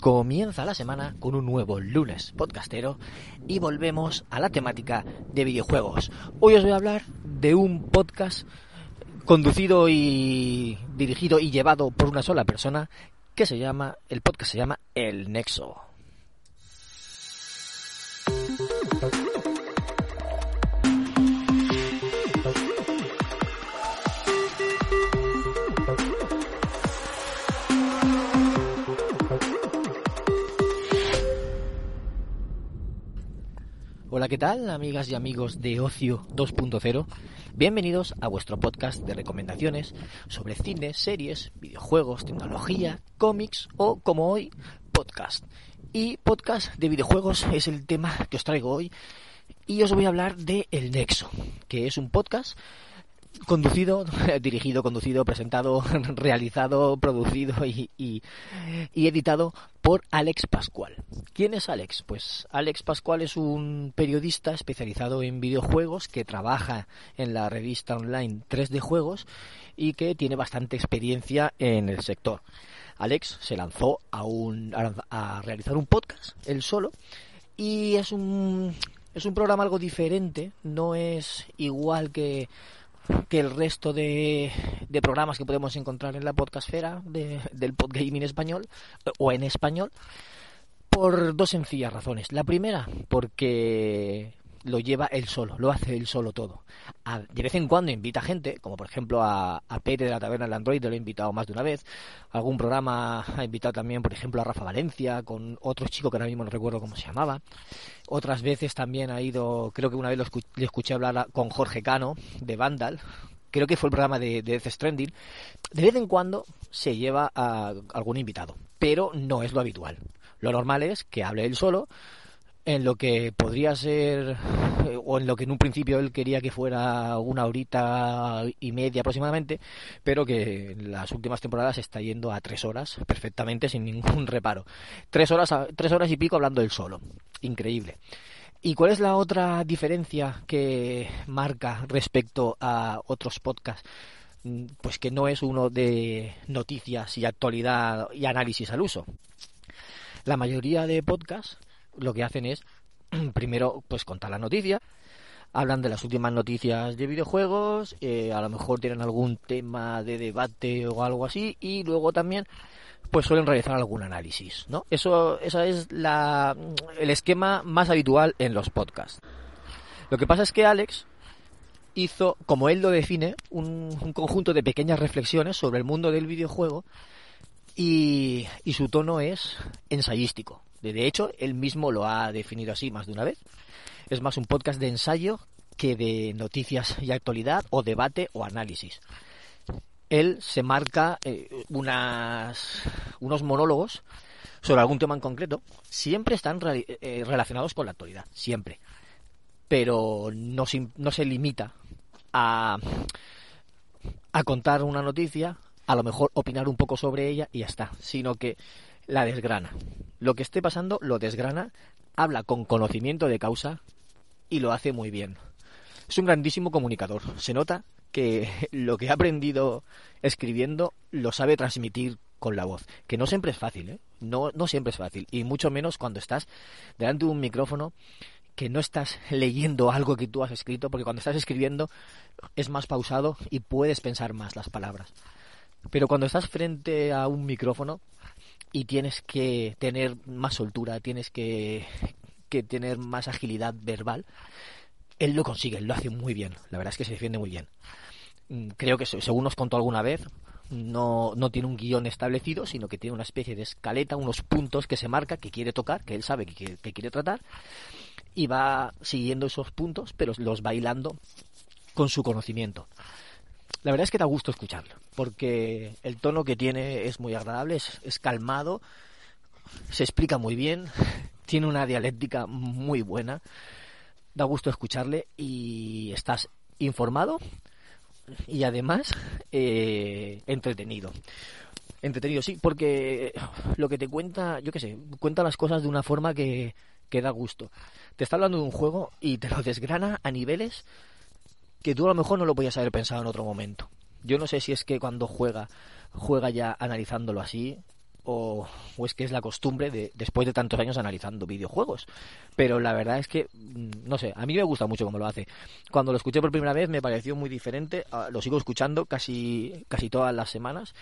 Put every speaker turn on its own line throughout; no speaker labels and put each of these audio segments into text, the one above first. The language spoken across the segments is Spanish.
Comienza la semana con un nuevo lunes podcastero y volvemos a la temática de videojuegos. Hoy os voy a hablar de un podcast conducido y dirigido y llevado por una sola persona que se llama, el podcast se llama El Nexo. Hola, ¿qué tal, amigas y amigos de Ocio 2.0? Bienvenidos a vuestro podcast de recomendaciones sobre cine, series, videojuegos, tecnología, cómics o, como hoy, podcast. Y podcast de videojuegos es el tema que os traigo hoy. Y os voy a hablar de El Nexo, que es un podcast conducido, dirigido, conducido, presentado, realizado, producido y, y, editado por Alex Pascual. ¿Quién es Alex? Pues Alex Pascual es un periodista especializado en videojuegos que trabaja en la revista online 3D Juegos y que tiene bastante experiencia en el sector. Alex se lanzó a, un, a, a realizar un podcast él solo y es un, es un programa algo diferente, no es igual que que el resto de, de, programas que podemos encontrar en la podcastfera de, del podgaming español o en español por dos sencillas razones. La primera, porque lo lleva él solo, lo hace él solo todo. A, de vez en cuando invita gente, como por ejemplo a, a Pere de la Taberna del Android, lo he invitado más de una vez. Algún programa ha invitado también, por ejemplo, a Rafa Valencia, con otro chico que ahora mismo no recuerdo cómo se llamaba. Otras veces también ha ido, creo que una vez lo escu le escuché hablar con Jorge Cano, de Vandal. Creo que fue el programa de, de Death Stranding. De vez en cuando se lleva a algún invitado, pero no es lo habitual. Lo normal es que hable él solo, en lo que podría ser o en lo que en un principio él quería que fuera una horita y media aproximadamente, pero que en las últimas temporadas está yendo a tres horas perfectamente sin ningún reparo. Tres horas, tres horas y pico hablando él solo. Increíble. ¿Y cuál es la otra diferencia que marca respecto a otros podcasts? Pues que no es uno de noticias y actualidad y análisis al uso. La mayoría de podcasts lo que hacen es primero pues contar la noticia hablan de las últimas noticias de videojuegos eh, a lo mejor tienen algún tema de debate o algo así y luego también pues suelen realizar algún análisis no eso esa es la el esquema más habitual en los podcasts. Lo que pasa es que Alex hizo como él lo define un, un conjunto de pequeñas reflexiones sobre el mundo del videojuego y, y su tono es ensayístico de hecho, él mismo lo ha definido así más de una vez. Es más un podcast de ensayo que de noticias y actualidad o debate o análisis. Él se marca eh, unas, unos monólogos sobre algún tema en concreto. Siempre están re eh, relacionados con la actualidad, siempre. Pero no, no se limita a, a contar una noticia, a lo mejor opinar un poco sobre ella y ya está, sino que la desgrana. Lo que esté pasando lo desgrana, habla con conocimiento de causa y lo hace muy bien. Es un grandísimo comunicador. Se nota que lo que ha aprendido escribiendo lo sabe transmitir con la voz, que no siempre es fácil, ¿eh? No, no siempre es fácil, y mucho menos cuando estás delante de un micrófono que no estás leyendo algo que tú has escrito, porque cuando estás escribiendo es más pausado y puedes pensar más las palabras. Pero cuando estás frente a un micrófono, y tienes que tener más soltura, tienes que, que tener más agilidad verbal, él lo consigue, él lo hace muy bien. La verdad es que se defiende muy bien. Mm, creo que, según nos contó alguna vez, no, no tiene un guion establecido, sino que tiene una especie de escaleta, unos puntos que se marca, que quiere tocar, que él sabe que que quiere tratar, y va siguiendo esos puntos, pero los bailando con su conocimiento la verdad es que da gusto escucharlo, porque el tono que tiene es muy agradable, es, es calmado, se explica muy bien, tiene una dialéctica muy buena, da gusto escucharle y estás informado y además eh, entretenido. Entretenido, sí, porque lo que te cuenta, yo qué sé, cuenta las cosas de una forma que, que da gusto. Te está hablando de un juego y te lo desgrana a niveles que tú a lo mejor no lo podías haber pensado en otro momento. Yo no sé si es que cuando juega, juega ya analizándolo así, o, o, es que es la costumbre de después de tantos años analizando videojuegos. Pero la verdad es que, mm, no sé, a mí me gusta mucho cómo lo hace. Cuando lo escuché por primera vez me pareció muy diferente, lo sigo escuchando casi, casi todas las semanas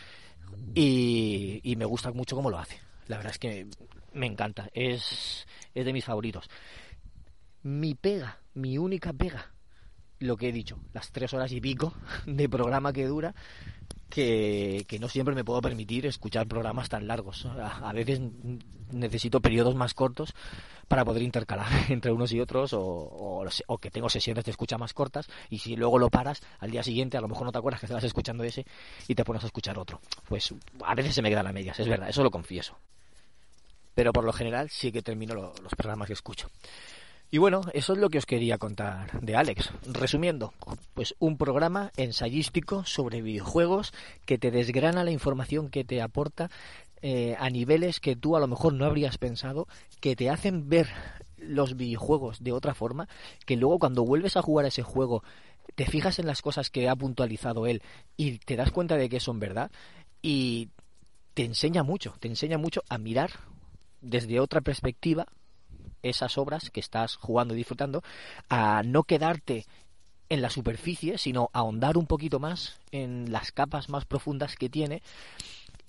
y, y me gusta mucho cómo lo hace. La verdad es que me encanta, es, es de mis favoritos. Mi pega, mi única pega, lo que he dicho, las tres horas y pico de programa que dura, que, que, no siempre me puedo permitir escuchar programas tan largos. A, veces necesito periodos más cortos para poder intercalar entre unos y otros o, o, o, que tengo sesiones de escucha más cortas y si luego lo paras al día siguiente a lo mejor no te acuerdas que estabas escuchando ese y te pones a escuchar otro. Pues a veces se me quedan a medias, es verdad, eso lo confieso. Pero por lo general sí que termino lo, los programas que escucho. Y bueno, eso es lo que os quería contar de Alex. Resumiendo, pues un programa ensayístico sobre videojuegos que te desgrana la información que te aporta eh, a niveles que tú a lo mejor no habrías pensado, que te hacen ver los videojuegos de otra forma, que luego cuando vuelves a jugar ese juego te fijas en las cosas que ha puntualizado él y te das cuenta de que son verdad y te enseña mucho, te enseña mucho a mirar desde otra perspectiva esas obras que estás jugando y disfrutando, a no quedarte en la superficie, sino ahondar un poquito más en las capas más profundas que tiene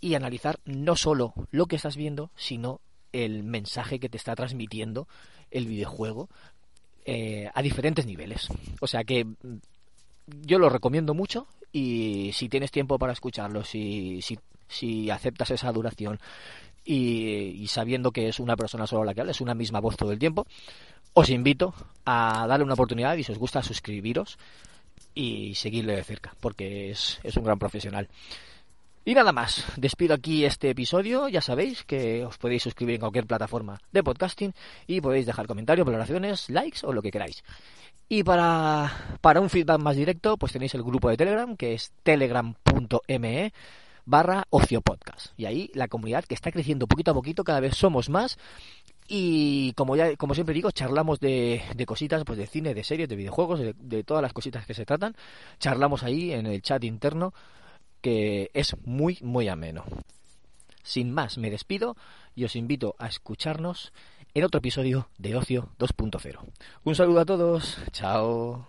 y analizar no solo lo que estás viendo, sino el mensaje que te está transmitiendo el videojuego eh, a diferentes niveles. O sea que yo lo recomiendo mucho y si tienes tiempo para escucharlo, si, si aceptas esa duración, y, sabiendo que es una persona solo la que habla, es una misma voz todo el tiempo, os invito a darle una oportunidad y si os gusta suscribiros y seguirle de cerca, porque es, es un gran profesional. Y nada más, despido aquí este episodio, ya sabéis que os podéis suscribir en cualquier plataforma de podcasting y podéis dejar comentarios, valoraciones, likes o lo que queráis. Y para, para un feedback más directo, pues tenéis el grupo de Telegram, que es telegram.me barra ocio podcast Y ahí la comunidad que está creciendo poquito a poquito, cada vez somos más. Y como ya, como siempre digo, charlamos de, de cositas, pues de cine, de series, de videojuegos, de todas las cositas que se tratan. Charlamos ahí en el chat interno, que es muy, muy ameno. Sin más, me despido y os invito a escucharnos en otro episodio de Ocio 2.0. Un saludo a todos, chao.